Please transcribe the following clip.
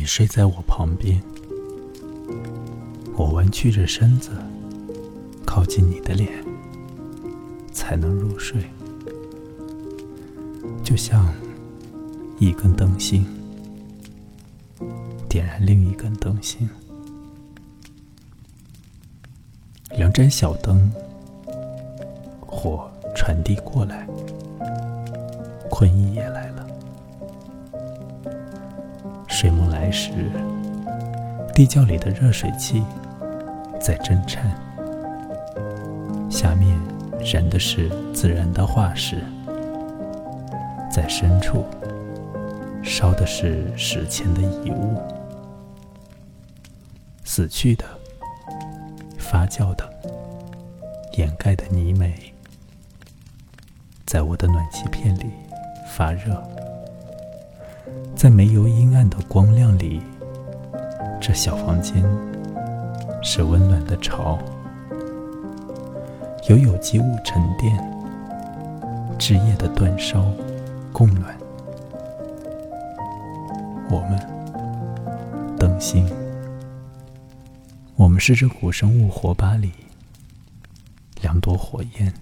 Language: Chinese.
你睡在我旁边，我弯曲着身子，靠近你的脸，才能入睡。就像一根灯芯点燃另一根灯芯，两盏小灯，火传递过来，困意也来了。睡梦来时，地窖里的热水器在震颤，下面燃的是自然的化石。在深处，烧的是史前的遗物，死去的、发酵的、掩盖的泥煤，在我的暖气片里发热，在没有一暗的光亮里，这小房间是温暖的巢，有有机物沉淀，枝叶的煅烧。供暖，我们灯芯，我们是这古生物火把里两朵火焰。